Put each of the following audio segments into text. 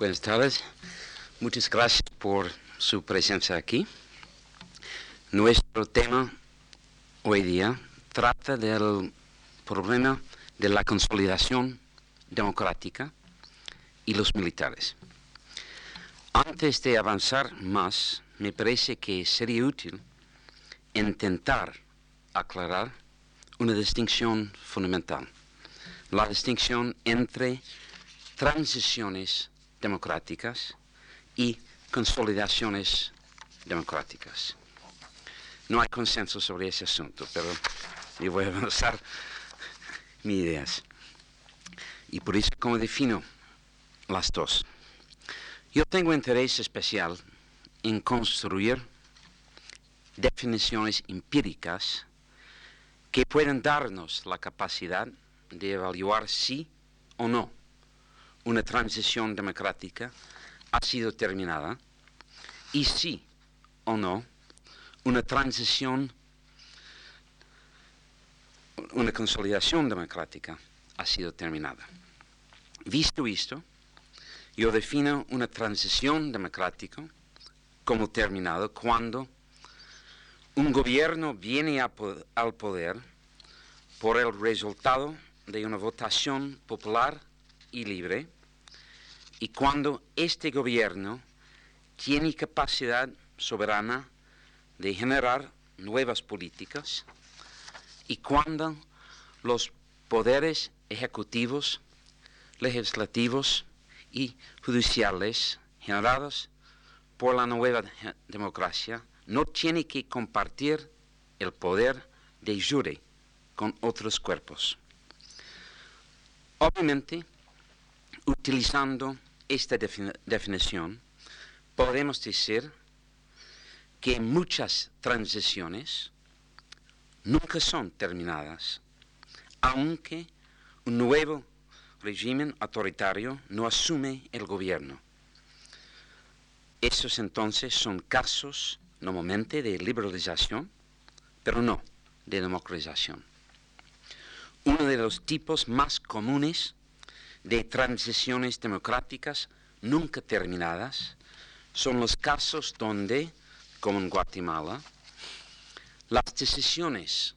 Buenas tardes. Muchas gracias por su presencia aquí. Nuestro tema hoy día trata del problema de la consolidación democrática y los militares. Antes de avanzar más, me parece que sería útil intentar aclarar una distinción fundamental, la distinción entre transiciones democráticas y consolidaciones democráticas. No hay consenso sobre ese asunto, pero yo voy a avanzar mis ideas. Y por eso, como defino las dos? Yo tengo interés especial en construir definiciones empíricas que pueden darnos la capacidad de evaluar si o no una transición democrática ha sido terminada y si o no una transición, una consolidación democrática ha sido terminada. Visto esto, yo defino una transición democrática como terminado cuando un gobierno viene al poder por el resultado de una votación popular y libre y cuando este gobierno tiene capacidad soberana de generar nuevas políticas y cuando los poderes ejecutivos, legislativos y judiciales generados por la nueva democracia no tienen que compartir el poder de jure con otros cuerpos. Obviamente, utilizando esta definición, podemos decir que muchas transiciones nunca son terminadas, aunque un nuevo régimen autoritario no asume el gobierno. Estos entonces son casos normalmente de liberalización, pero no de democratización. Uno de los tipos más comunes de transiciones democráticas nunca terminadas. Son los casos donde, como en Guatemala, las decisiones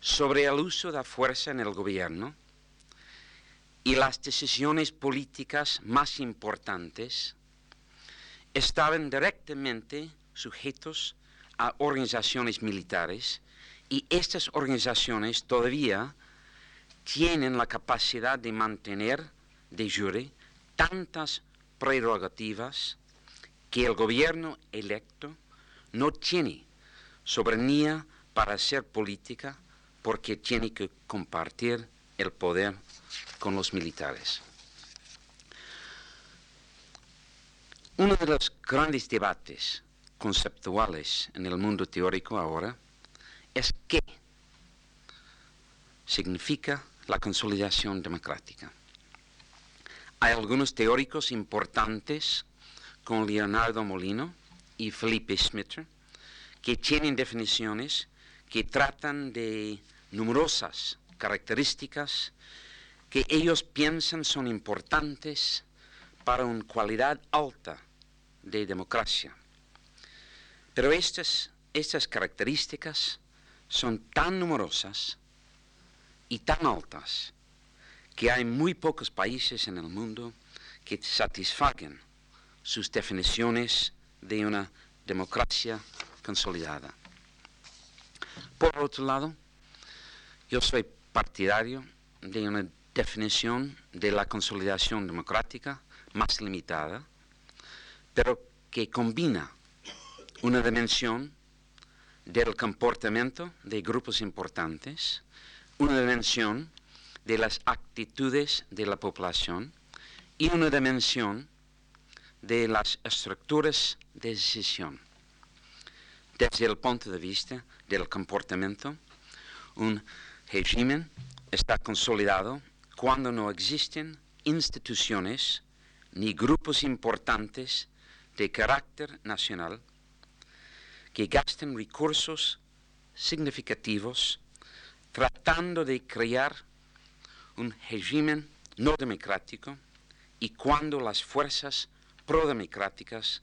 sobre el uso de la fuerza en el gobierno y las decisiones políticas más importantes estaban directamente sujetos a organizaciones militares y estas organizaciones todavía tienen la capacidad de mantener de jure tantas prerrogativas que el gobierno electo no tiene soberanía para hacer política porque tiene que compartir el poder con los militares. Uno de los grandes debates conceptuales en el mundo teórico ahora es qué significa la consolidación democrática. Hay algunos teóricos importantes, como Leonardo Molino y Felipe Schmitter, que tienen definiciones que tratan de numerosas características que ellos piensan son importantes para una cualidad alta de democracia. Pero estas, estas características son tan numerosas y tan altas que hay muy pocos países en el mundo que satisfaguen sus definiciones de una democracia consolidada. Por otro lado, yo soy partidario de una definición de la consolidación democrática más limitada, pero que combina una dimensión del comportamiento de grupos importantes una dimensión de las actitudes de la población y una dimensión de las estructuras de decisión. Desde el punto de vista del comportamiento, un régimen está consolidado cuando no existen instituciones ni grupos importantes de carácter nacional que gasten recursos significativos tratando de crear un régimen no democrático y cuando las fuerzas prodemocráticas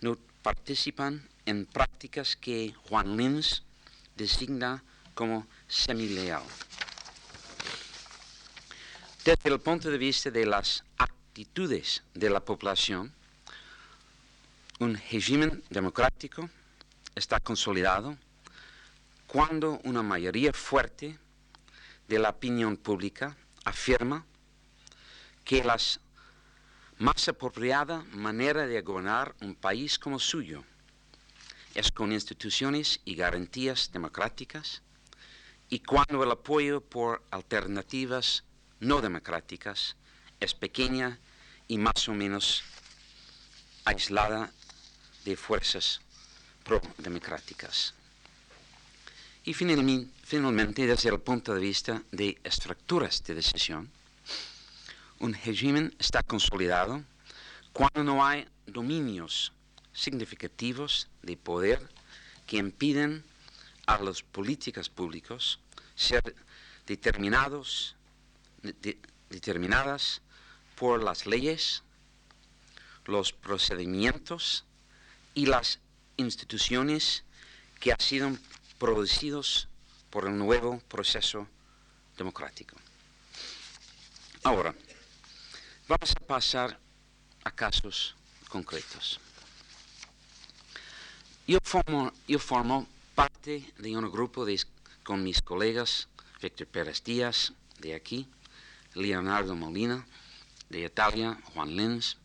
no participan en prácticas que Juan Lins designa como semileal. Desde el punto de vista de las actitudes de la población, un régimen democrático está consolidado cuando una mayoría fuerte de la opinión pública afirma que la más apropiada manera de gobernar un país como suyo es con instituciones y garantías democráticas y cuando el apoyo por alternativas no democráticas es pequeña y más o menos aislada de fuerzas pro-democráticas. Y finalmente, desde el punto de vista de estructuras de decisión, un régimen está consolidado cuando no hay dominios significativos de poder que impiden a las políticas públicas ser determinados, determinadas por las leyes, los procedimientos y las instituciones que han sido producidos por el nuevo proceso democrático. Ahora, vamos a pasar a casos concretos. Yo formo, yo formo parte de un grupo con mis colegas Víctor Pérez Díaz, de aquí, Leonardo Molina, de Italia, Juan Lenz,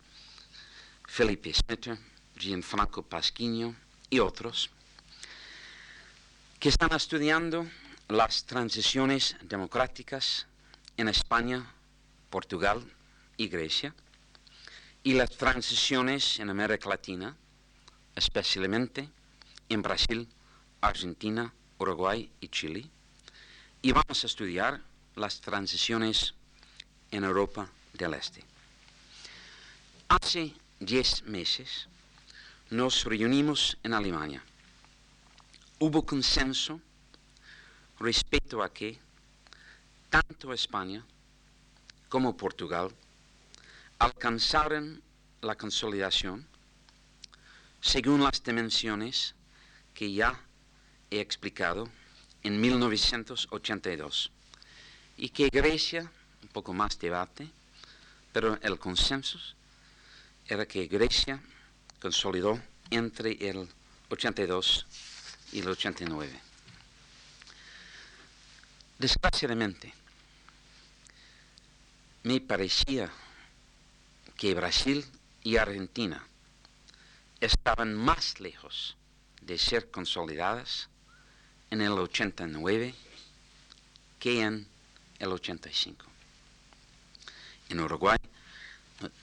Felipe Smetter, Gianfranco Pasquino y otros, que están estudiando las transiciones democráticas en España, Portugal y Grecia, y las transiciones en América Latina, especialmente en Brasil, Argentina, Uruguay y Chile, y vamos a estudiar las transiciones en Europa del Este. Hace diez meses nos reunimos en Alemania hubo consenso respecto a que tanto España como Portugal alcanzaron la consolidación según las dimensiones que ya he explicado en 1982 y que Grecia, un poco más debate, pero el consenso era que Grecia consolidó entre el 82 y el 89. Desgraciadamente, me parecía que Brasil y Argentina estaban más lejos de ser consolidadas en el 89 que en el 85. En Uruguay,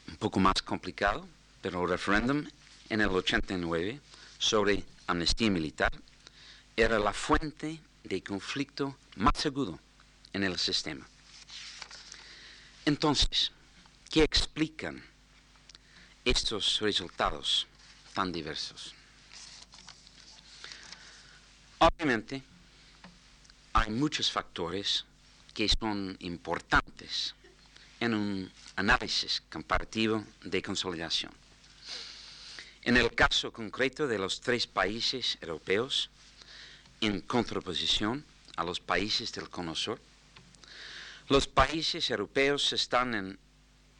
un poco más complicado, pero el referéndum en el 89 sobre amnistía militar era la fuente de conflicto más agudo en el sistema. Entonces, ¿qué explican estos resultados tan diversos? Obviamente, hay muchos factores que son importantes en un análisis comparativo de consolidación. En el caso concreto de los tres países europeos, en contraposición a los países del Cono Sur. Los países europeos están en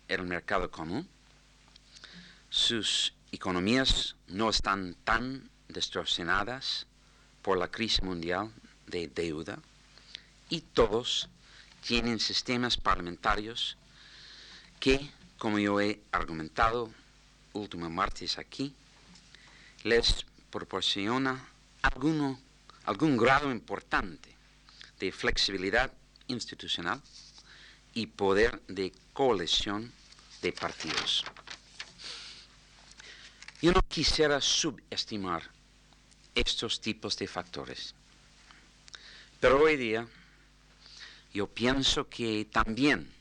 el mercado común, sus economías no están tan distorsionadas por la crisis mundial de deuda y todos tienen sistemas parlamentarios que, como yo he argumentado último martes aquí, les proporciona alguno algún grado importante de flexibilidad institucional y poder de coalición de partidos. Yo no quisiera subestimar estos tipos de factores, pero hoy día yo pienso que también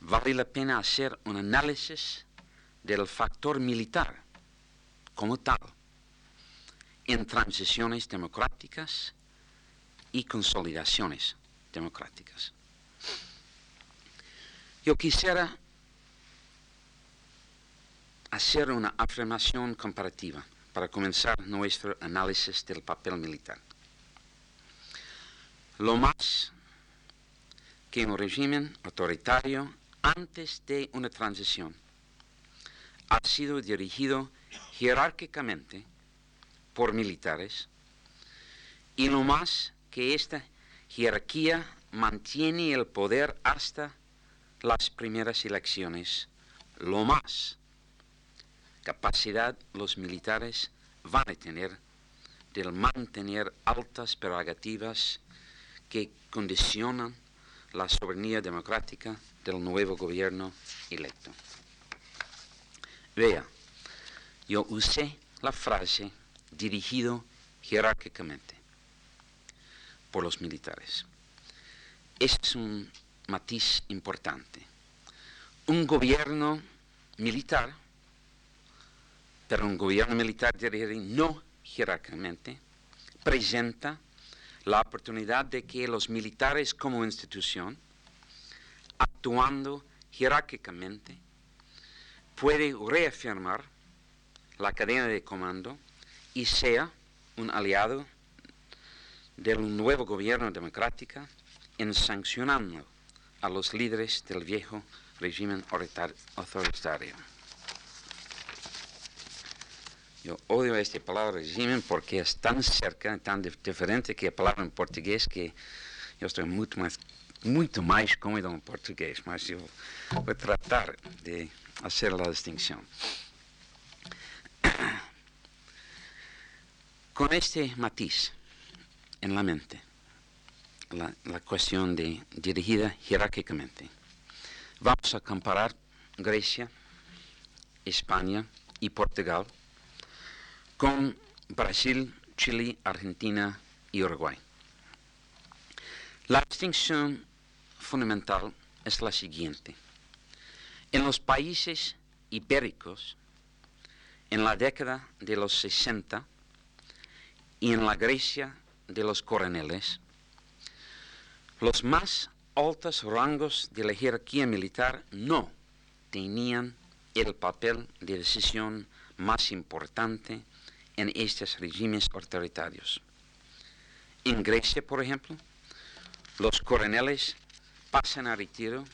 vale la pena hacer un análisis del factor militar como tal en transiciones democráticas y consolidaciones democráticas. Yo quisiera hacer una afirmación comparativa para comenzar nuestro análisis del papel militar. Lo más que un régimen autoritario antes de una transición ha sido dirigido jerárquicamente por militares y lo más que esta jerarquía mantiene el poder hasta las primeras elecciones, lo más capacidad los militares van a tener de mantener altas prerrogativas que condicionan la soberanía democrática del nuevo gobierno electo. Vea, yo usé la frase dirigido jerárquicamente por los militares. Este es un matiz importante. Un gobierno militar, pero un gobierno militar dirigido no jerárquicamente, presenta la oportunidad de que los militares como institución, actuando jerárquicamente, puede reafirmar la cadena de comando y sea un aliado del nuevo gobierno democrático en sancionando a los líderes del viejo régimen autoritario. Yo odio esta palabra régimen porque es tan cerca, tan diferente que la palabra en portugués que yo estoy mucho más, mucho más cómodo en portugués, pero yo voy a tratar de hacer la distinción. Con este matiz en la mente, la, cuestión de dirigida jerárquicamente, vamos a comparar Grecia, España y Portugal con Brasil, Chile, Argentina y Uruguay. La distinción fundamental es la siguiente. En los países ibéricos, en la década de los 60 y en la Grecia de los coroneles, los más altos rangos de la jerarquía militar no tenían el papel de decisión más importante en estos regímenes autoritarios. En Grecia, por ejemplo, los coroneles pasan a retiro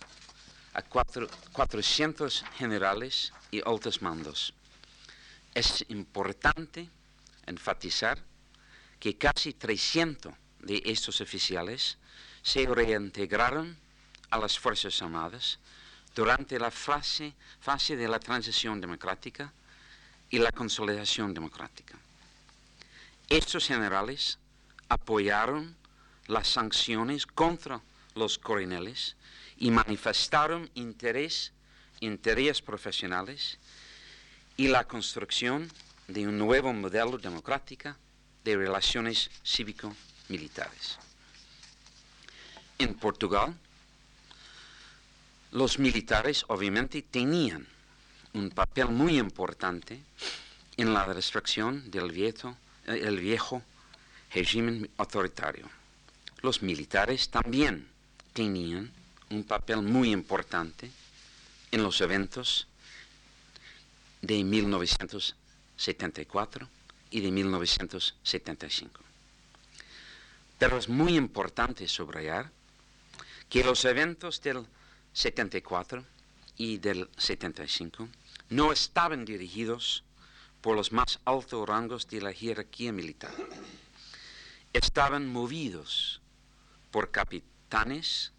a 400 generales y altos mandos. Es importante enfatizar que casi 300 de estos oficiales se reintegraron a las Fuerzas Armadas durante la fase, fase de la transición democrática y la consolidación democrática. Estos generales apoyaron las sanciones contra los coroneles y manifestaron interés en profesionales y la construcción de un nuevo modelo democrático de relaciones cívico-militares. En Portugal, los militares obviamente tenían un papel muy importante en la destrucción del viejo, eh, viejo régimen autoritario. Los militares también tenían un papel muy importante en los eventos de 1974 y de 1975. Pero es muy importante subrayar que los eventos del 74 y del 75 no estaban dirigidos por los más altos rangos de la jerarquía militar. Estaban movidos por capitanes,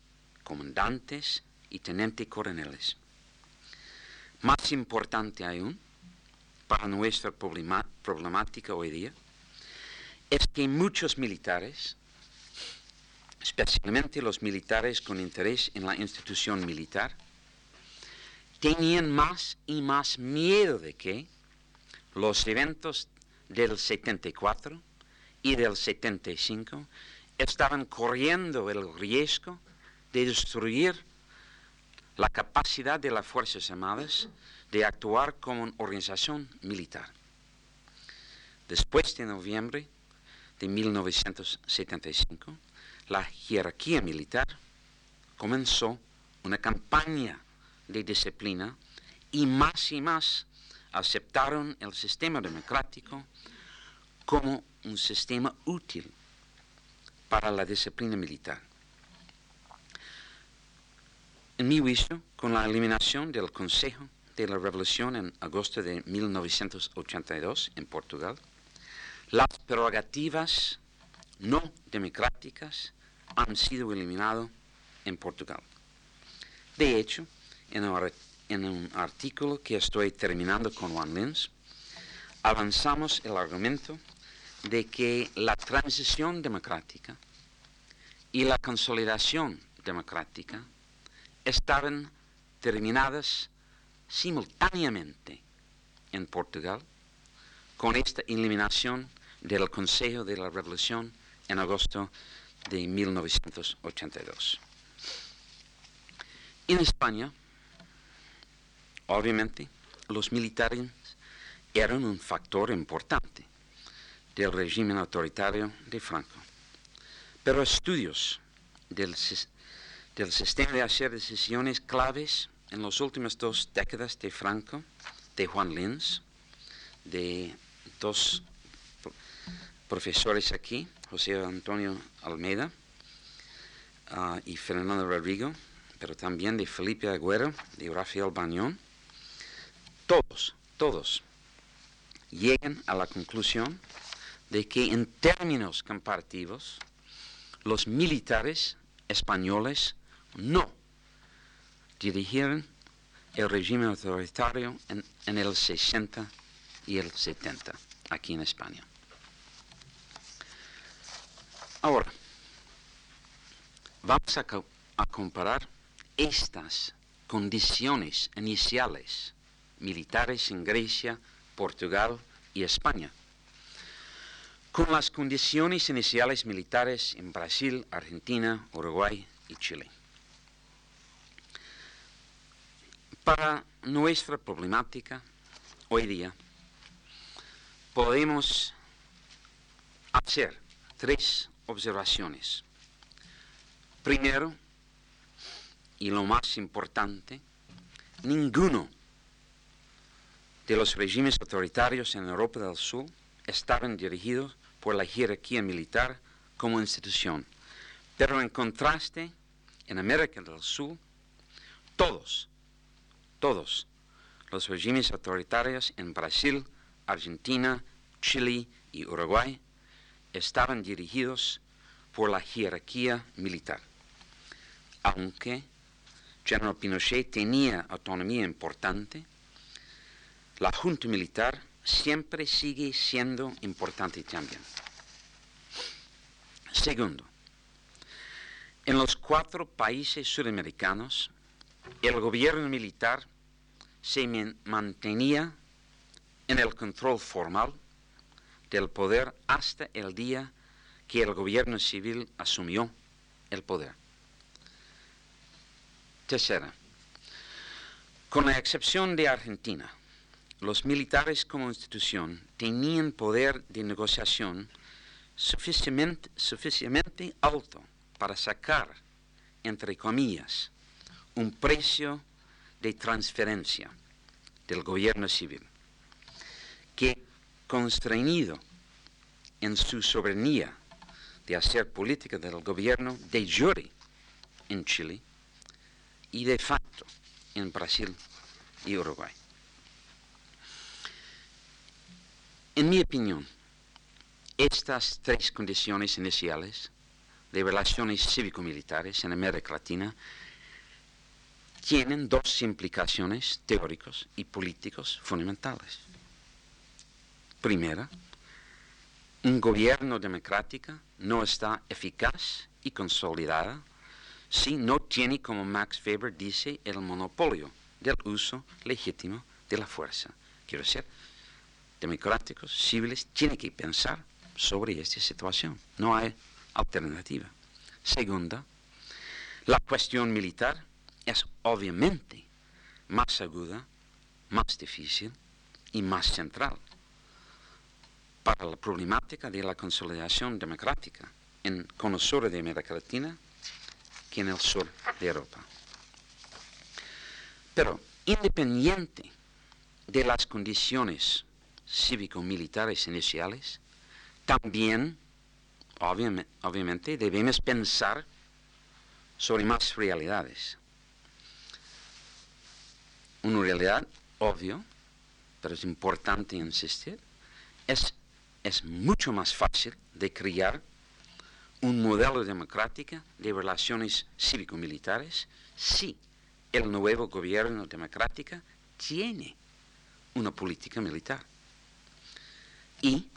comandantes y tenientes coroneles. Más importante aún, para nuestra problemática hoy día, es que muchos militares, especialmente los militares con interés en la institución militar, tenían más y más miedo de que los eventos del 74 y del 75 estaban corriendo el riesgo de destruir la capacidad de las Fuerzas Armadas de actuar como una organización militar. Después de noviembre de 1975, la jerarquía militar comenzó una campaña de disciplina y más y más aceptaron el sistema democrático como un sistema útil para la disciplina militar. En mi juicio, con la eliminación del Consejo de la Revolución en agosto de 1982 en Portugal, las prerrogativas no democráticas han sido eliminadas en Portugal. De hecho, en un, artículo que estoy terminando con Juan Lins, avanzamos el argumento de que la transición democrática y la consolidación democrática estaban terminadas simultáneamente en Portugal con esta eliminación del Consejo de la Revolución en agosto de 1982. En España, obviamente, los militares eran un factor importante del régimen autoritario de Franco, pero estudios del, sistema de hacer decisiones claves en las últimas dos décadas de Franco, de Juan Lins, de dos profesores aquí, José Antonio Almeida ah, y Fernando Rodrigo, pero también de Felipe Agüero, de Rafael Bañón, todos, todos llegan a la conclusión de que en términos comparativos, los militares españoles no dirigieron el régimen autoritario en, el 60 y el 70 aquí en España. Ahora, vamos a, comparar estas condiciones iniciales militares en Grecia, Portugal y España con las condiciones iniciales militares en Brasil, Argentina, Uruguay y Chile. Para nuestra problemática hoy día podemos hacer tres observaciones. Primero, y lo más importante, ninguno de los regímenes autoritarios en Europa del Sur estaban dirigidos por la jerarquía militar como institución. Pero en contraste, en América del Sur, todos, todos los regímenes autoritarios en Brasil, Argentina, Chile y Uruguay estaban dirigidos por la jerarquía militar. Aunque General Pinochet tenía autonomía importante, la Junta Militar siempre sigue siendo importante también. Segundo, en los cuatro países sudamericanos, el gobierno militar se mantenía en el control formal del poder hasta el día que el gobierno civil asumió el poder. Tercera, con la excepción de Argentina, los militares como institución tenían poder de negociación suficientemente, suficientemente alto para sacar, entre comillas, un precio de transferencia del gobierno civil, que constreñido en su soberanía de hacer política del gobierno de jure en Chile y de facto en Brasil y Uruguay. En mi opinión, estas tres condiciones iniciales de relaciones cívico-militares en América Latina tienen dos implicaciones teóricas y políticas fundamentales. Primera, un gobierno democrático no está eficaz y consolidada si no tiene, como Max Weber dice, el monopolio del uso legítimo de la fuerza. Quiero decir, democráticos, civiles, tienen que pensar sobre esta situación. No hay alternativa. Segunda, la cuestión militar es obviamente más aguda, más difícil y más central para la problemática de la consolidación democrática en con el sur de América Latina que en el sur de Europa. Pero independiente de las condiciones cívico-militares iniciales, también, obviamente, debemos pensar sobre más realidades. Una realidad obvio, pero es importante insistir, es, es mucho más fácil de crear un modelo democrático de relaciones cívico-militares si el nuevo gobierno democrático tiene una política militar. Y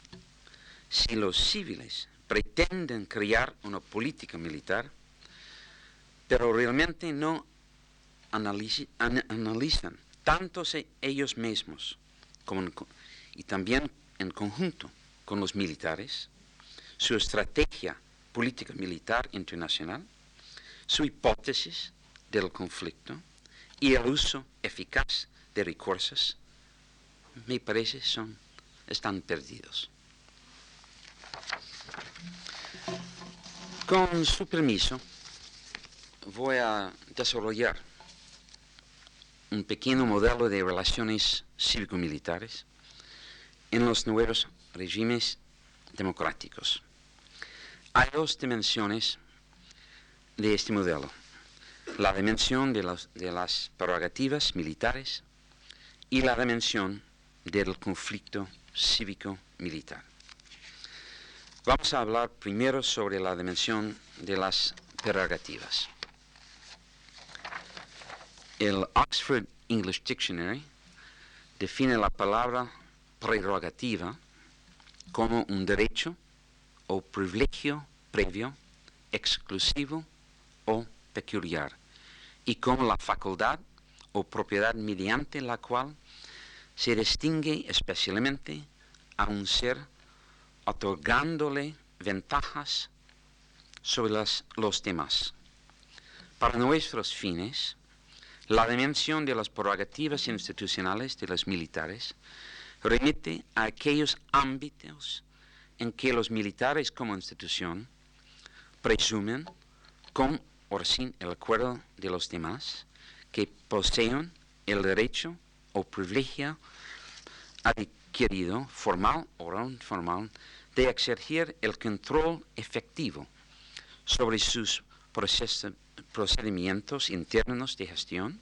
si los civiles pretenden crear una política militar, pero realmente no analizan tanto ellos mismos como y también en conjunto con los militares, su estrategia política militar internacional, su hipótesis del conflicto y el uso eficaz de recursos, me parece son, están perdidos. Con su permiso, voy a desarrollar un pequeño modelo de relaciones cívico-militares en los nuevos regímenes democráticos. Hay dos dimensiones de este modelo. La dimensión de, las prerrogativas militares y la dimensión del conflicto cívico-militar. Vamos a hablar primero sobre la dimensión de las prerrogativas. El Oxford English Dictionary define la palabra prerrogativa como un derecho o privilegio previo, exclusivo o peculiar, y como la facultad o propiedad mediante la cual se distingue especialmente a un ser otorgándole ventajas sobre los demás. Para nuestros fines, la dimensión de las prerrogativas institucionales de los militares remite a aquellos ámbitos en que los militares como institución presumen, con o sin el acuerdo de los demás, que poseen el derecho o privilegio adquirido, formal o informal, de ejercer el control efectivo sobre sus procesos procedimientos internos de gestión,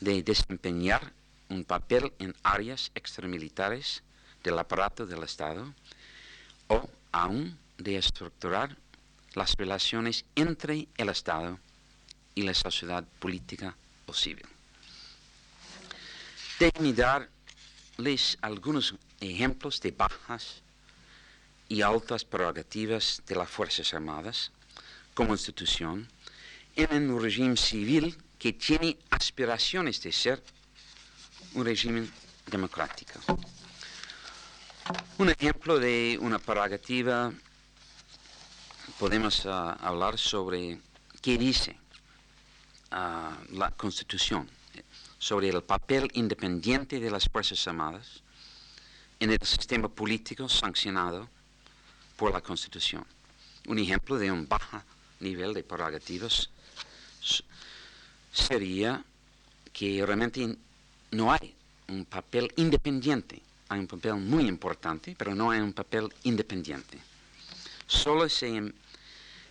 de desempeñar un papel en áreas extramilitares del aparato del Estado o aún de estructurar las relaciones entre el Estado y la sociedad política o civil. Déjenme darles algunos ejemplos de bajas y altas prerrogativas de las Fuerzas Armadas como institución en un régimen civil que tiene aspiraciones de ser un régimen democrático. Un ejemplo de una prerrogativa, podemos ah, hablar sobre qué dice ah, la Constitución, sobre el papel independiente de las Fuerzas Armadas en el sistema político sancionado por la Constitución. Un ejemplo de un bajo nivel de prerrogativas sería que realmente no hay un papel independiente. Hay un papel muy importante, pero no hay un papel independiente. Solo se em,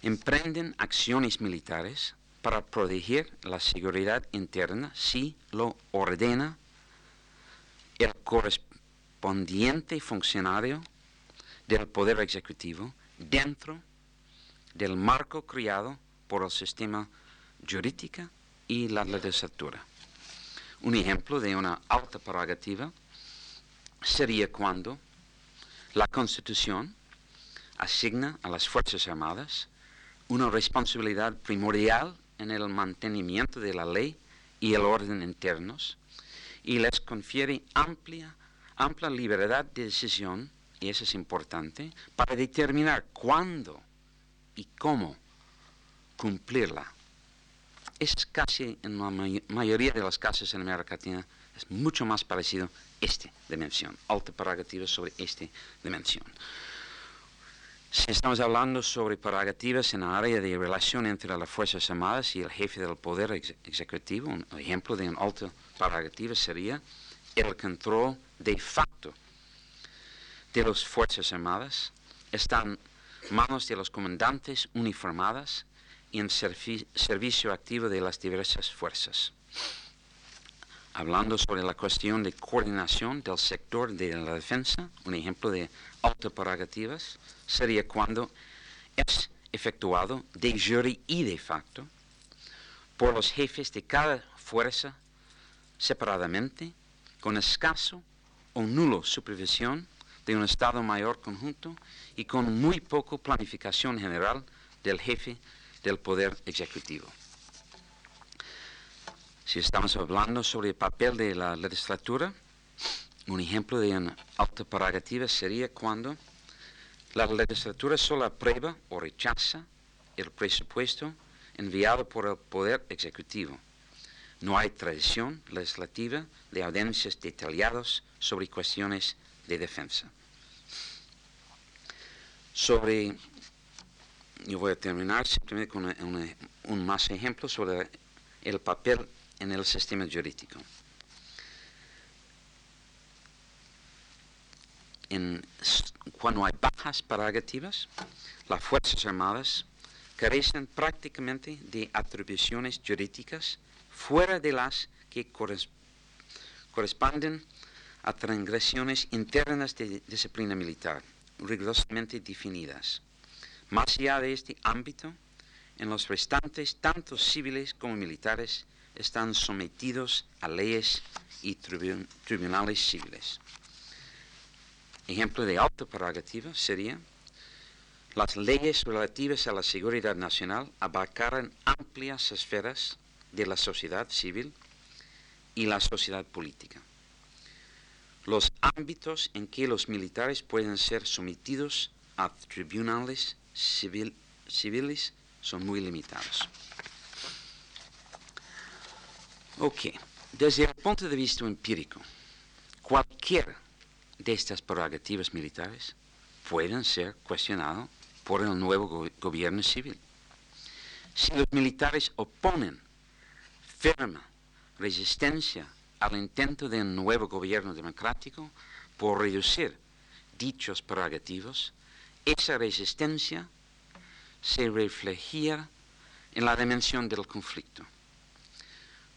emprenden acciones militares para proteger la seguridad interna si lo ordena el correspondiente funcionario del Poder Ejecutivo dentro del marco creado por el sistema jurídica y la legislatura. Un ejemplo de una alta prerrogativa sería cuando la Constitución asigna a las Fuerzas Armadas una responsabilidad primordial en el mantenimiento de la ley y el orden internos y les confiere amplia, amplia libertad de decisión, y eso es importante, para determinar cuándo y cómo cumplirla es casi en la mayoría de los casos en América Latina, es mucho más parecido esta dimensión, alta prerrogativa sobre esta dimensión. Si estamos hablando sobre prerrogativas en la área de relación entre las Fuerzas Armadas y el jefe del Poder Ejecutivo, un ejemplo de una alta prerrogativa sería el control de facto de las Fuerzas Armadas está en manos de los comandantes uniformadas y en servicio activo de las diversas fuerzas. Hablando sobre la cuestión de coordinación del sector de la defensa, un ejemplo de autoprerrogativas sería cuando es efectuado de jure y de facto por los jefes de cada fuerza separadamente, con escaso o nulo supervisión de un Estado Mayor conjunto y con muy poco planificación general del jefe del Poder Ejecutivo. Si estamos hablando sobre el papel de la legislatura, un ejemplo de una alta prerrogativa sería cuando la legislatura solo aprueba o rechaza el presupuesto enviado por el Poder Ejecutivo. No hay tradición legislativa de audiencias detalladas sobre cuestiones de defensa. Sobre, yo voy a terminar simplemente con un más ejemplo sobre el papel en el sistema jurídico. cuando hay bajas prerrogativas, las Fuerzas Armadas carecen prácticamente de atribuciones jurídicas fuera de las que corresponden a transgresiones internas de disciplina militar, rigurosamente definidas. Más allá de este ámbito, en los restantes, tanto civiles como militares, están sometidos a leyes y tribunales civiles. Ejemplo de alta prerrogativa sería las leyes relativas a la seguridad nacional abarcaran amplias esferas de la sociedad civil y la sociedad política. Los ámbitos en que los militares pueden ser sometidos a tribunales civiles son muy limitados. Ok, desde el punto de vista empírico, cualquier de estas prerrogativas militares pueden ser cuestionadas por el nuevo gobierno civil. Si los militares oponen firme resistencia al intento de un nuevo gobierno democrático por reducir dichos prerrogativos, esa resistencia se reflejaría en la dimensión del conflicto.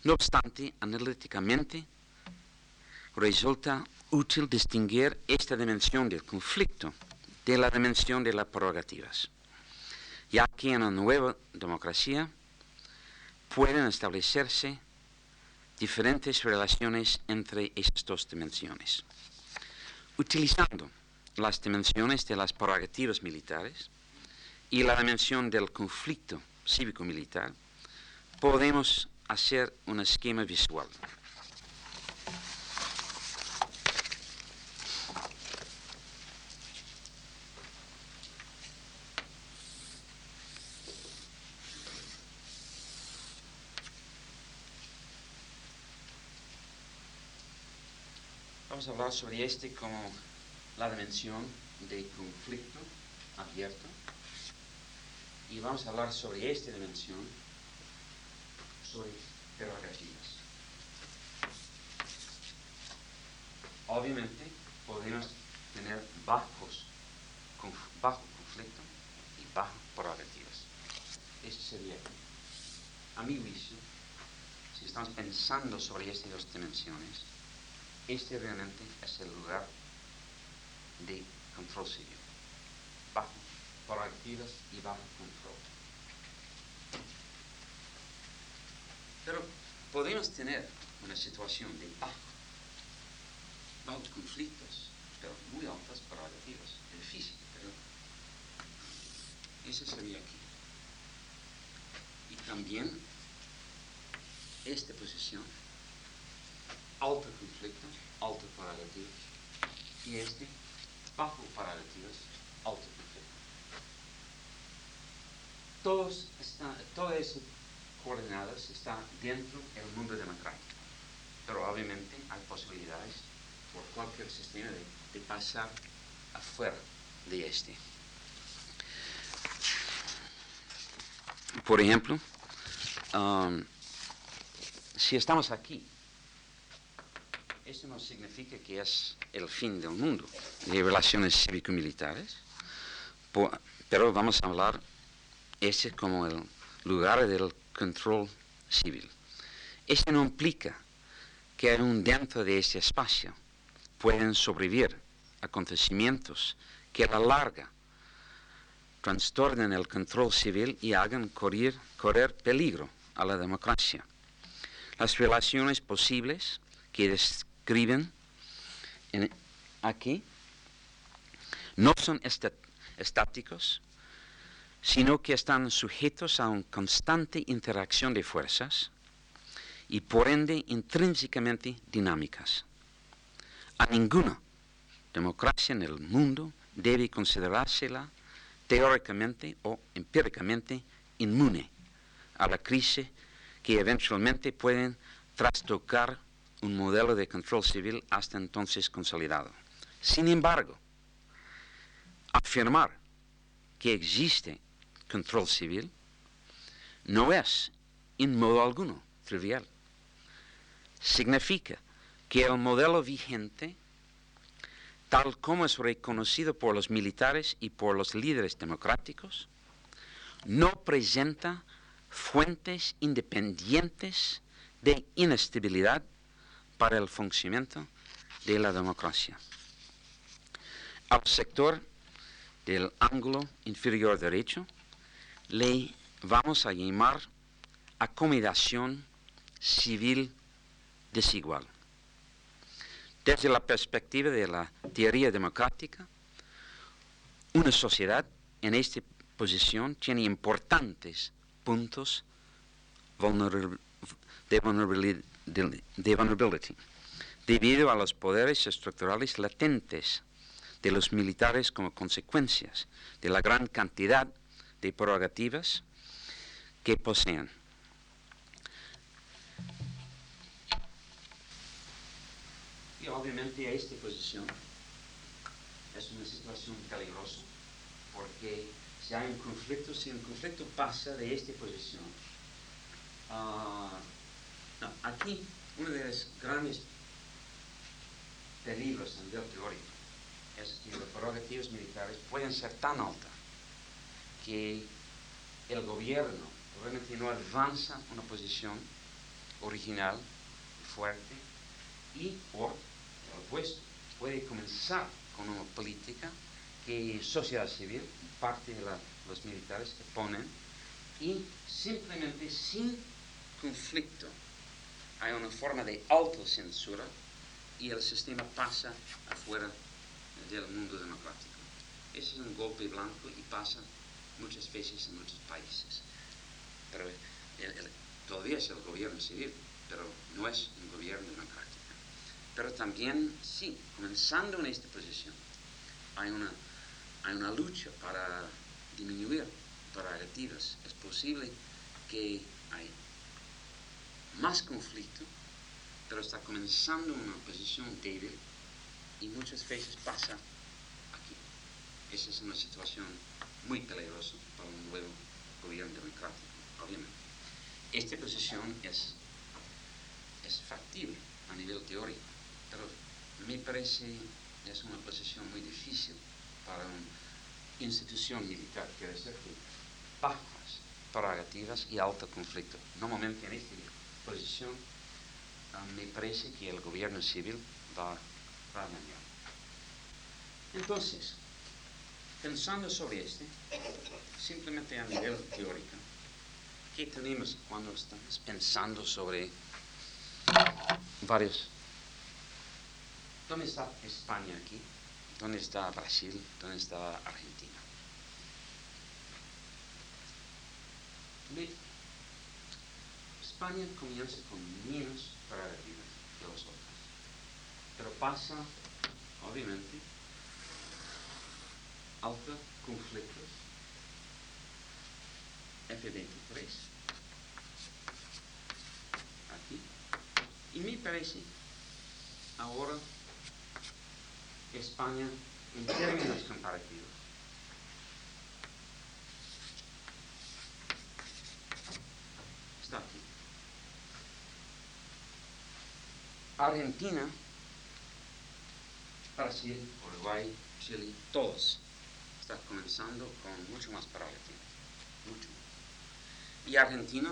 No obstante, analíticamente resulta útil distinguir esta dimensión del conflicto de la dimensión de las prerrogativas, ya que en una nueva democracia pueden establecerse diferentes relaciones entre estas dos dimensiones. Utilizando las dimensiones de las prerrogativas militares y la dimensión del conflicto cívico-militar, podemos hacer un esquema visual. Vamos a hablar sobre este como la dimensión de conflicto abierto y vamos a hablar sobre esta dimensión sobre prerrogativas. Obviamente podemos tener bajos, bajo conflicto y bajo prerrogativas. Este sería, a mi juicio, si estamos pensando sobre estas dos dimensiones, este realmente es el lugar de control civil, bajo prerrogativas y bajo control. Pero podemos tener una situación de bajo, bajos conflictos, pero muy altas prerrogativas, difícil, pero eso sería aquí. Y también esta posición alto conflicto, alto prerrogativas, y este bajo prerrogativas, alto conflicto. Todos están, todas esas coordenadas están dentro del mundo democrático, pero obviamente hay posibilidades por cualquier sistema de, pasar afuera de este. Por ejemplo, um, si estamos aquí Esto no significa que es el fin del mundo de relaciones cívico-militares, pero vamos a hablar ese como el lugar del control civil. Esto no implica que aún dentro de ese espacio pueden sobrevivir acontecimientos que a la larga trastornen el control civil y hagan correr, correr peligro a la democracia. Las relaciones posibles que describen aquí no son estáticos, sino que están sujetos a una constante interacción de fuerzas y por ende intrínsecamente dinámicas. A ninguna democracia en el mundo debe considerársela teóricamente o empíricamente inmune a la crisis que eventualmente pueden trastocar un modelo de control civil hasta entonces consolidado. Sin embargo, afirmar que existe control civil no es, en modo alguno, trivial. Significa que el modelo vigente, tal como es reconocido por los militares y por los líderes democráticos, no presenta fuentes independientes de inestabilidad para el funcionamiento de la democracia. Al sector del ángulo inferior derecho le vamos a llamar acomodación civil desigual. Desde la perspectiva de la teoría democrática, una sociedad en esta posición tiene importantes puntos de vulnerabilidad debido a los poderes estructurales latentes de los militares como consecuencias de la gran cantidad de prerrogativas que poseen. Y obviamente esta posición es una situación peligrosa, porque si hay un conflicto, si un conflicto pasa de esta posición, uh, aquí uno de los grandes peligros a nivel teórico es que las prerrogativas militares pueden ser tan altas que el gobierno realmente no avanza una posición original, fuerte, y por el opuesto puede comenzar con una política que sociedad civil, parte de los militares, ponen, y simplemente sin conflicto hay una forma de autocensura y el sistema pasa afuera del mundo democrático. Ese es un golpe blanco y pasa muchas veces en muchos países. Pero todavía es el gobierno civil, pero no es un gobierno democrático. Pero también, sí, comenzando en esta posición, hay una, hay una lucha para disminuir prerrogativas. Es posible que hay más conflicto, pero está comenzando una posición débil y muchas veces pasa aquí. Esa es una situación muy peligroso para un nuevo gobierno democrático, obviamente. Esta posición es, es factible a nivel teórico, pero me parece es una posición muy difícil para una institución militar, que bajas prerrogativas y alto conflicto. Normalmente en esta posición me parece que el gobierno civil va, a. Entonces, pensando sobre este, simplemente a nivel teórico, ¿qué tenemos cuando estamos pensando sobre varios... ¿Dónde está España aquí? ¿Dónde está Brasil? ¿Dónde está Argentina? España comienza con menos prerrogativas que los otros, pero pasa, obviamente, alta conflictos F23 aquí. Y me parece ahora España en términos comparativos está aquí Argentina Brasil, Uruguay, Chile, todos están comenzando con mucho más parálisis, mucho. Y Argentina,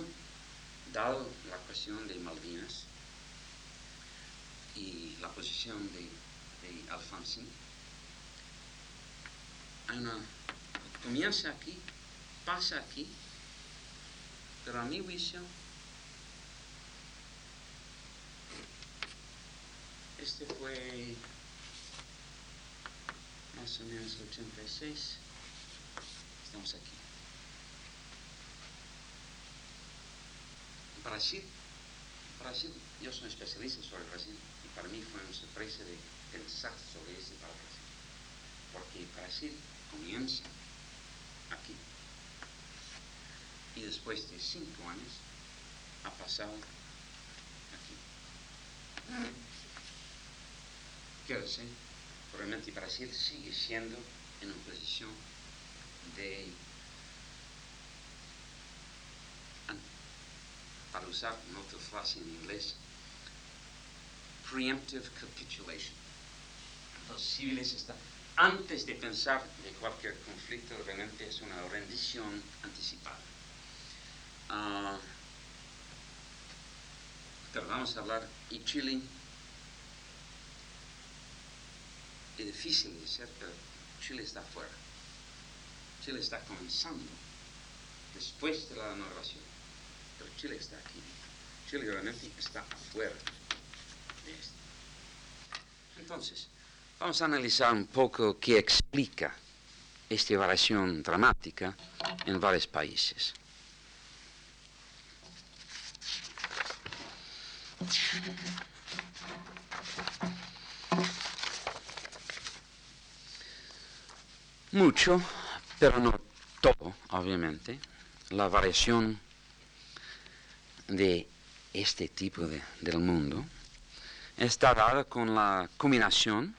dado la cuestión de Malvinas y la posición de, Alfonsín, una, comienza aquí, pasa aquí, pero a mi juicio, este fue más o menos 86, estamos aquí. Brasil, Brasil, yo soy especialista sobre Brasil y para mí fue una sorpresa de pensar sobre este para Brasil, porque Brasil comienza aquí y después de cinco años ha pasado aquí. Quiero decir, probablemente Brasil sigue siendo en una posición de, para usar una otra frase en inglés, preemptive capitulation. Los civiles están, antes de pensar de cualquier conflicto, realmente es una rendición anticipada. Uh, pero vamos a hablar, y Chile, es difícil de decir, pero Chile está fuera. Chile está comenzando después de la inauguración, pero Chile está aquí. Chile realmente está afuera. Entonces, vamos a analizar un poco qué explica esta variación dramática en varios países. Mucho, pero no todo, obviamente, la variación de este tipo de, del mundo está dada con la combinación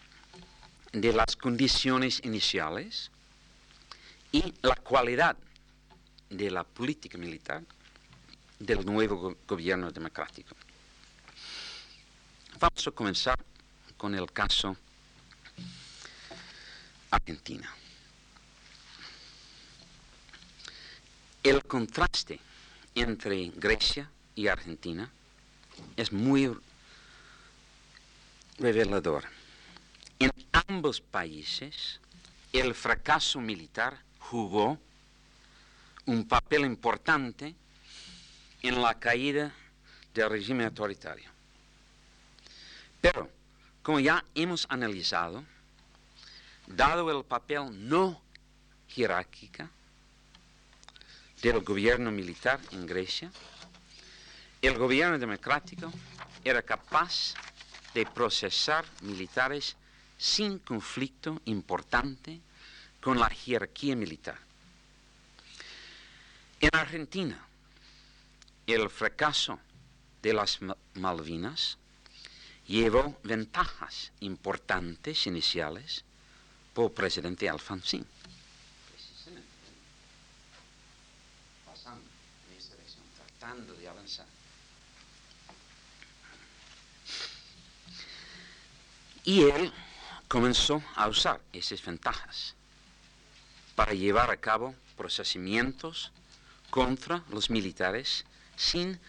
de las condiciones iniciales y la cualidad de la política militar del nuevo gobierno democrático. Vamos a comenzar con el caso Argentina. El contraste entre Grecia y Argentina es muy revelador. En ambos países el fracaso militar jugó un papel importante en la caída del régimen autoritario. Pero, como ya hemos analizado, dado el papel no jerárquico del gobierno militar en Grecia, el gobierno democrático era capaz de procesar militares sin conflicto importante con la jerarquía militar. En Argentina, el fracaso de las Malvinas llevó ventajas importantes iniciales por presidente Alfonsín. Precisamente, pasando en esta dirección, de avanzar. Y él comenzó a usar esas ventajas para llevar a cabo procesamientos contra los militares sin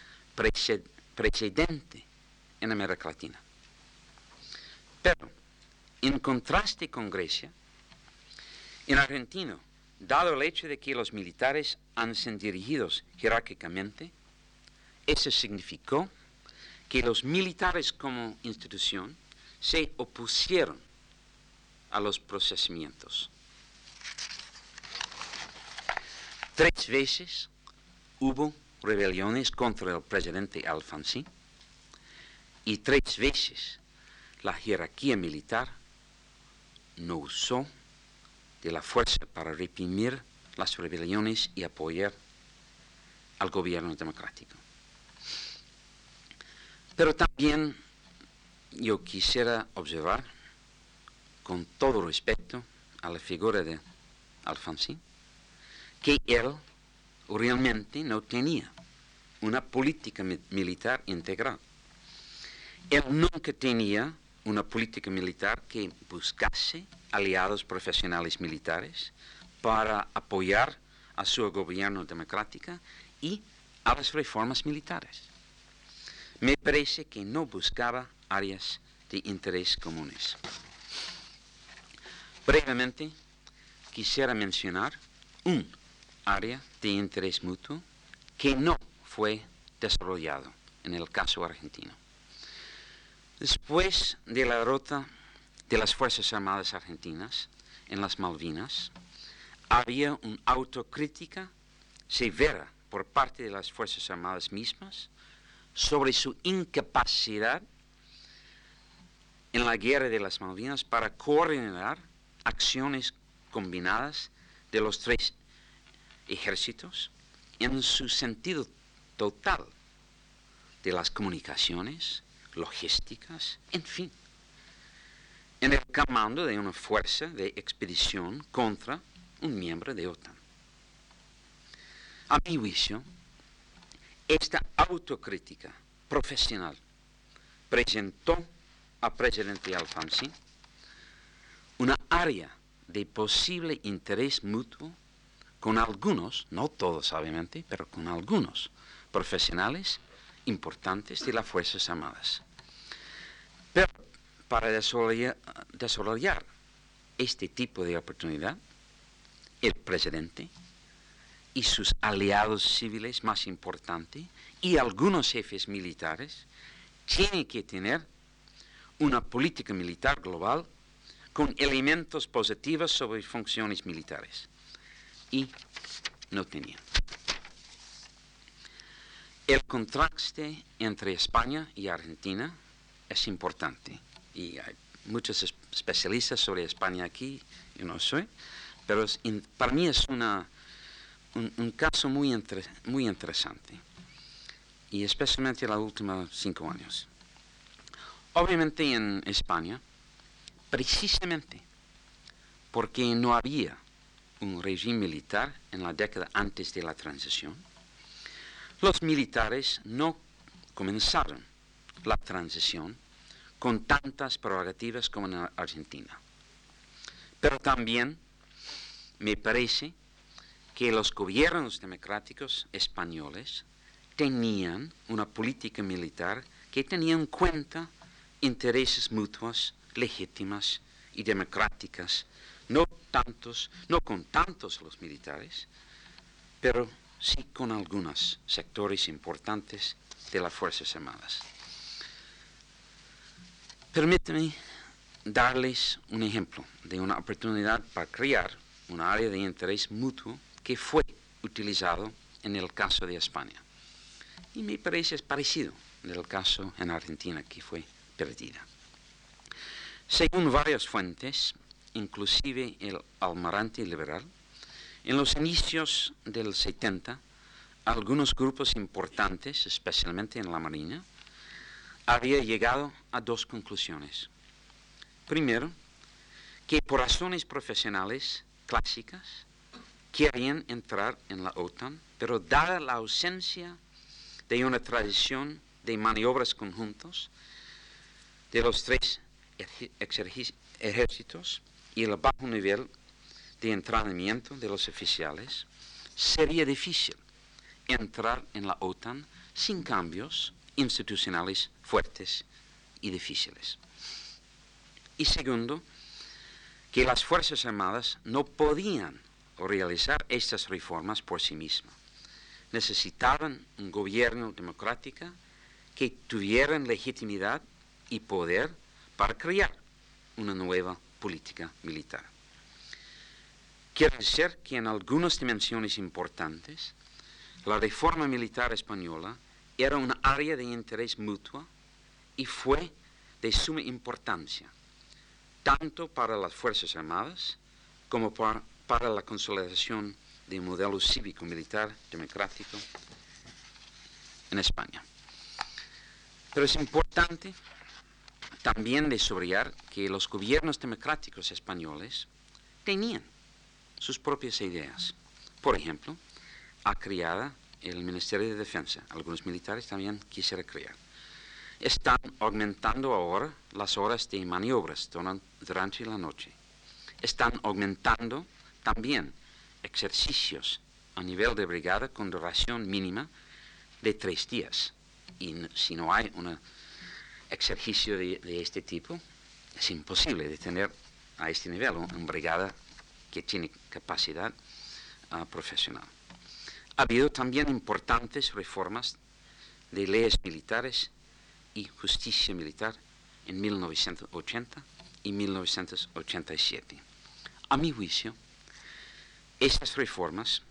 precedente en América Latina. Pero, en contraste con Grecia, en Argentina, dado el hecho de que los militares han sido dirigidos jerárquicamente, eso significó que los militares como institución se opusieron a los procesamientos. Tres veces hubo rebeliones contra el presidente Alfonsín y tres veces la jerarquía militar no usó de la fuerza para reprimir las rebeliones y apoyar al gobierno democrático. Pero también yo quisiera observar, con todo respeto a la figura de Alfonsín, que él realmente no tenía una política militar integral. Él nunca tenía una política militar que buscase aliados profesionales militares para apoyar a su gobierno democrático y a las reformas militares. Me parece que no buscaba áreas de interés comunes. Brevemente, quisiera mencionar un área de interés mutuo que no fue desarrollado en el caso argentino. Después de la derrota de las Fuerzas Armadas Argentinas en las Malvinas, había una autocrítica severa por parte de las Fuerzas Armadas mismas sobre su incapacidad en la guerra de las Malvinas para coordinar acciones combinadas de los tres ejércitos en su sentido total de las comunicaciones, logísticas, en fin, en el comando de una fuerza de expedición contra un miembro de OTAN. A mi juicio, esta autocrítica profesional presentó al presidente Alfonsi una área de posible interés mutuo con algunos, no todos obviamente, pero con algunos profesionales importantes de las Fuerzas Armadas. Pero para desarrollar, desarrollar este tipo de oportunidad, el presidente y sus aliados civiles más importantes y algunos jefes militares tienen que tener una política militar global con elementos positivos sobre funciones militares y no tenían. El contraste entre España y Argentina es importante y hay muchos especialistas sobre España aquí, yo no soy, pero para mí es una, un, caso muy, muy interesante y especialmente en los últimos cinco años. Obviamente en España, precisamente porque no había un régimen militar en la década antes de la transición, los militares no comenzaron la transición con tantas prerrogativas como en Argentina. Pero también me parece que los gobiernos democráticos españoles tenían una política militar que tenía en cuenta intereses mutuos, legítimas y democráticas no tantos, no con tantos los militares, pero sí con algunos sectores importantes de las Fuerzas Armadas. Permíteme darles un ejemplo de una oportunidad para crear un área de interés mutuo que fue utilizado en el caso de España. Y me parece es parecido en el caso en Argentina que fue perdida. Según varias fuentes, inclusive el almarante liberal, en los inicios del 70, algunos grupos importantes, especialmente en la Marina, habían llegado a dos conclusiones. Primero, que por razones profesionales clásicas querían entrar en la OTAN, pero dada la ausencia de una tradición de maniobras conjuntos de los tres ejércitos, y el bajo nivel de entrenamiento de los oficiales, sería difícil entrar en la OTAN sin cambios institucionales fuertes y difíciles. Y segundo, que las Fuerzas Armadas no podían realizar estas reformas por sí mismas. Necesitaban un gobierno democrático que tuviera legitimidad y poder para crear una nueva política militar. Quiere decir que en algunas dimensiones importantes, la reforma militar española era un área de interés mutuo y fue de suma importancia, tanto para las Fuerzas Armadas como para, para la consolidación de un modelo cívico-militar democrático en España. Pero es importante también de subrayar que los gobiernos democráticos españoles tenían sus propias ideas. Por ejemplo, ha creado el Ministerio de Defensa. Algunos militares también quisieron crear. están aumentando ahora las horas de maniobras durante la noche. Están aumentando también ejercicios a nivel de brigada con duración mínima de tres días. Y si no hay un ejercicio de, este tipo, es imposible de tener a este nivel una brigada que tiene capacidad ah, profesional. Ha habido también importantes reformas de leyes militares y justicia militar en 1980 y 1987. A mi juicio, estas reformas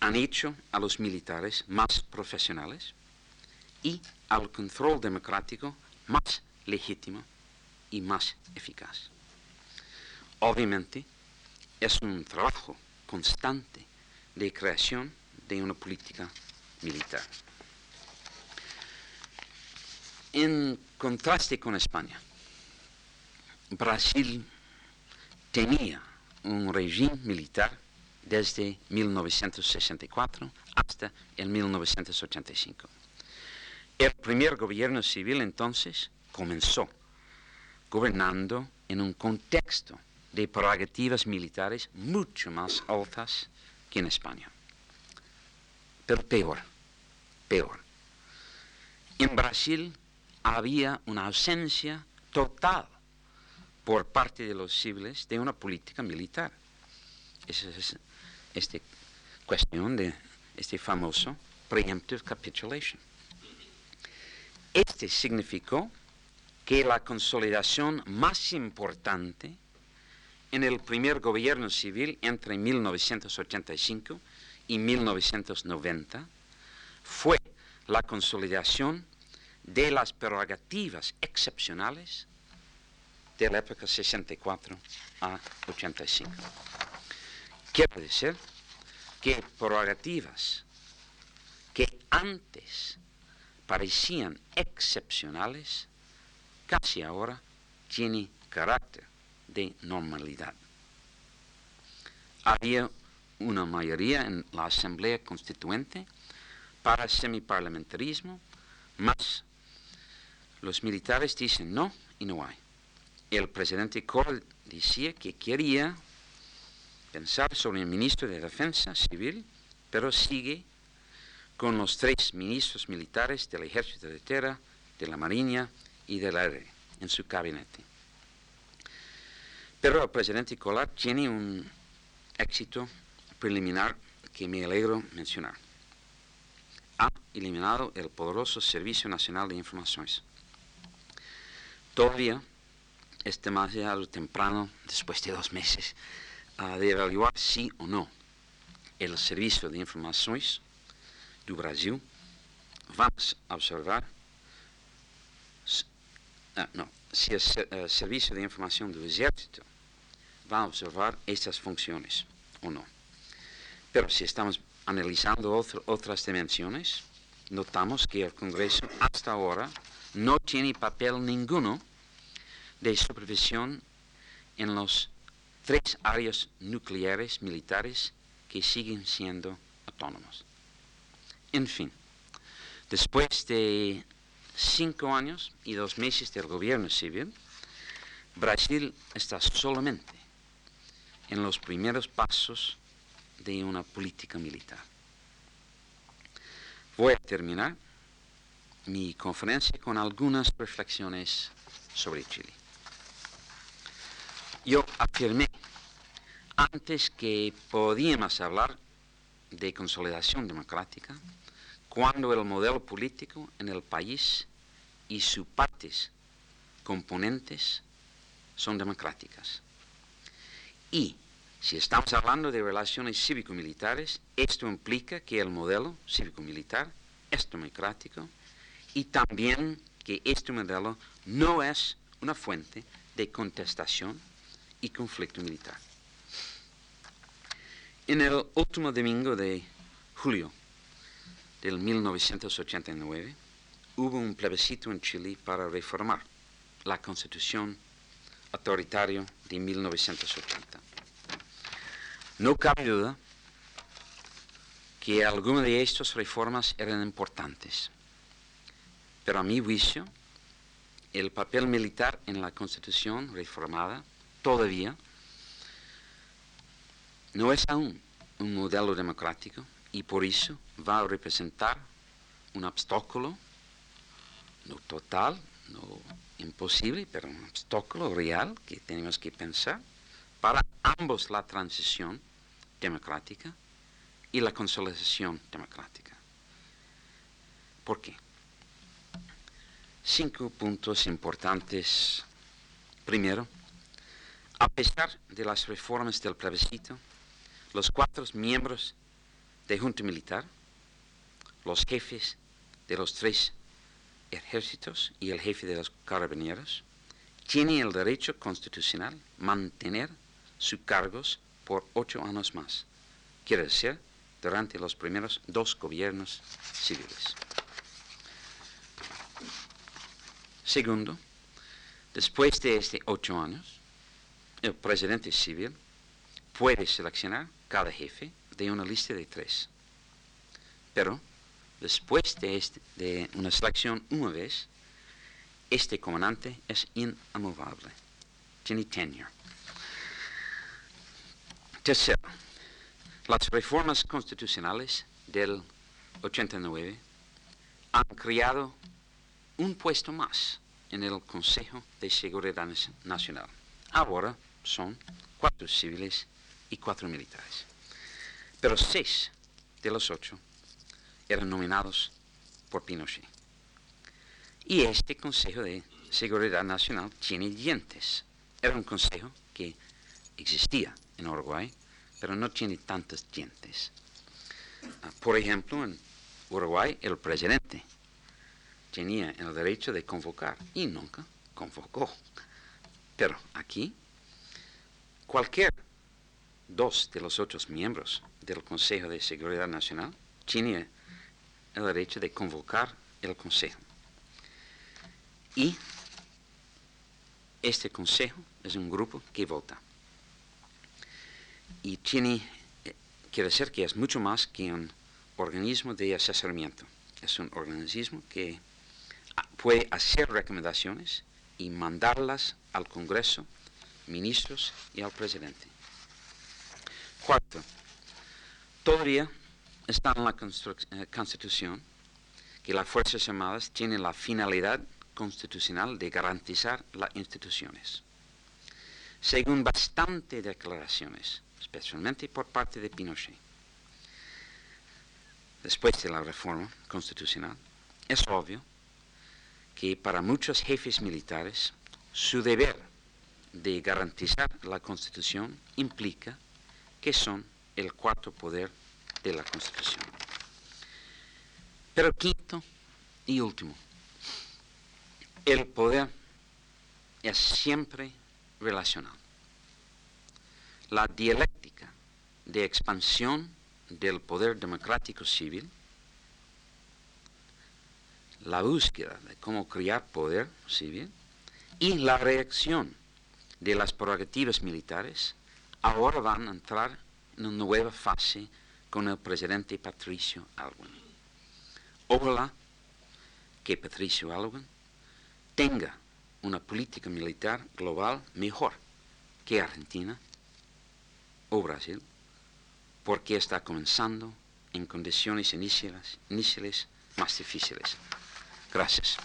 han hecho a los militares más profesionales y al control democrático más legítimo y más eficaz. Obviamente, es un trabajo constante de creación de una política militar. En contraste con España, Brasil tenía un régimen militar desde 1964 hasta el 1985. El primer gobierno civil entonces comenzó gobernando en un contexto de prerrogativas militares mucho más altas que en España. Pero peor, peor. En Brasil había una ausencia total por parte de los civiles de una política militar. Esa es esta cuestión de este famoso preemptive capitulation. Este significó que la consolidación más importante en el primer gobierno civil entre 1985 y 1990 fue la consolidación de las prerrogativas excepcionales de la época 64 a 85. Quiere decir que prerrogativas que antes parecían excepcionales, casi ahora tienen carácter de normalidad. Había una mayoría en la Asamblea Constituente para semiparlamentarismo, más los militares dicen no y no hay. El presidente Kohl decía que quería pensar sobre el ministro de Defensa Civil, pero sigue con los tres ministros militares del Ejército de Tierra, de la Marina y del Aire en su gabinete. Pero el presidente Collard tiene un éxito preliminar que me alegro mencionar. Ha eliminado el poderoso Servicio Nacional de Informaciones. Todavía es demasiado temprano, después de dos meses, de evaluar si o no el Servicio de Informaciones del Brasil vamos a observar ah, no, si el eh, Servicio de Información del Ejército va a observar estas funciones o no. Pero si estamos analizando otras dimensiones, notamos que el Congreso hasta ahora no tiene papel ninguno de supervisión en los tres áreas nucleares militares que siguen siendo autónomos. En fin, después de cinco años y dos meses del gobierno civil, Brasil está solamente en los primeros pasos de una política militar. Voy a terminar mi conferencia con algunas reflexiones sobre Chile. Yo afirmé antes que podíamos hablar de consolidación democrática cuando el modelo político en el país y sus partes componentes son democráticas. Y si estamos hablando de relaciones cívico-militares, esto implica que el modelo cívico-militar es democrático y también que este modelo no es una fuente de contestación y conflicto militar. En el último domingo de julio del 1989 hubo un plebiscito en Chile para reformar la constitución autoritaria de 1980. No cabe duda que algunas de estas reformas eran importantes, Pero a mi juicio, el papel militar en la Constitución reformada todavía no es aún un modelo democrático y por eso va a representar un obstáculo, no total, no imposible, pero un obstáculo real que tenemos que pensar para ambos la transición democrática y la consolidación democrática. ¿Por qué? Cinco puntos importantes. Primero, a pesar de las reformas del plebiscito, los cuatro miembros de Junta Militar, los jefes de los tres ejércitos y el jefe de los carabineros, tienen el derecho constitucional mantener sus cargos por ocho años más, quiere decir, durante los primeros dos gobiernos civiles. Segundo, después de este ocho años, el presidente civil puede seleccionar cada jefe de una lista de tres. Pero después de, este, de una selección una vez, este comandante es inamovable. Tiene tenure. Tercero, las reformas constitucionales del 89 han creado un puesto más en el Consejo de Seguridad Nacional. Ahora son cuatro civiles y cuatro militares. Pero seis de los ocho eran nominados por Pinochet. Y este Consejo de Seguridad Nacional tiene dientes. Era un consejo que existía en Uruguay, pero no tiene tantos dientes. Ah, por ejemplo, en Uruguay el presidente tenía el derecho de convocar y nunca convocó. Pero aquí, cualquier dos de los ocho miembros del Consejo de Seguridad Nacional tiene el derecho de convocar el Consejo. Y este Consejo es un grupo que vota y tiene, eh, quiere decir que es mucho más que un organismo de asesoramiento. Es un organismo que ah, puede hacer recomendaciones y mandarlas al Congreso, ministros y al presidente. Cuarto, todavía está en la eh, Constitución que las Fuerzas Armadas tienen la finalidad constitucional de garantizar las instituciones. Según bastantes declaraciones especialmente por parte de Pinochet. Después de la reforma constitucional, es obvio que para muchos jefes militares su deber de garantizar la Constitución implica que son el cuarto poder de la Constitución. Pero quinto y último, el poder es siempre relacional. La dialéctica de expansión del poder democrático civil, la búsqueda de cómo crear poder civil y la reacción de las prerrogativas militares ahora van a entrar en una nueva fase con el presidente Patricio Alwin. Ojalá que Patricio Alwin tenga una política militar global mejor que Argentina o Brasil, porque está comenzando en condiciones iniciales, iniciales más difíciles. Gracias.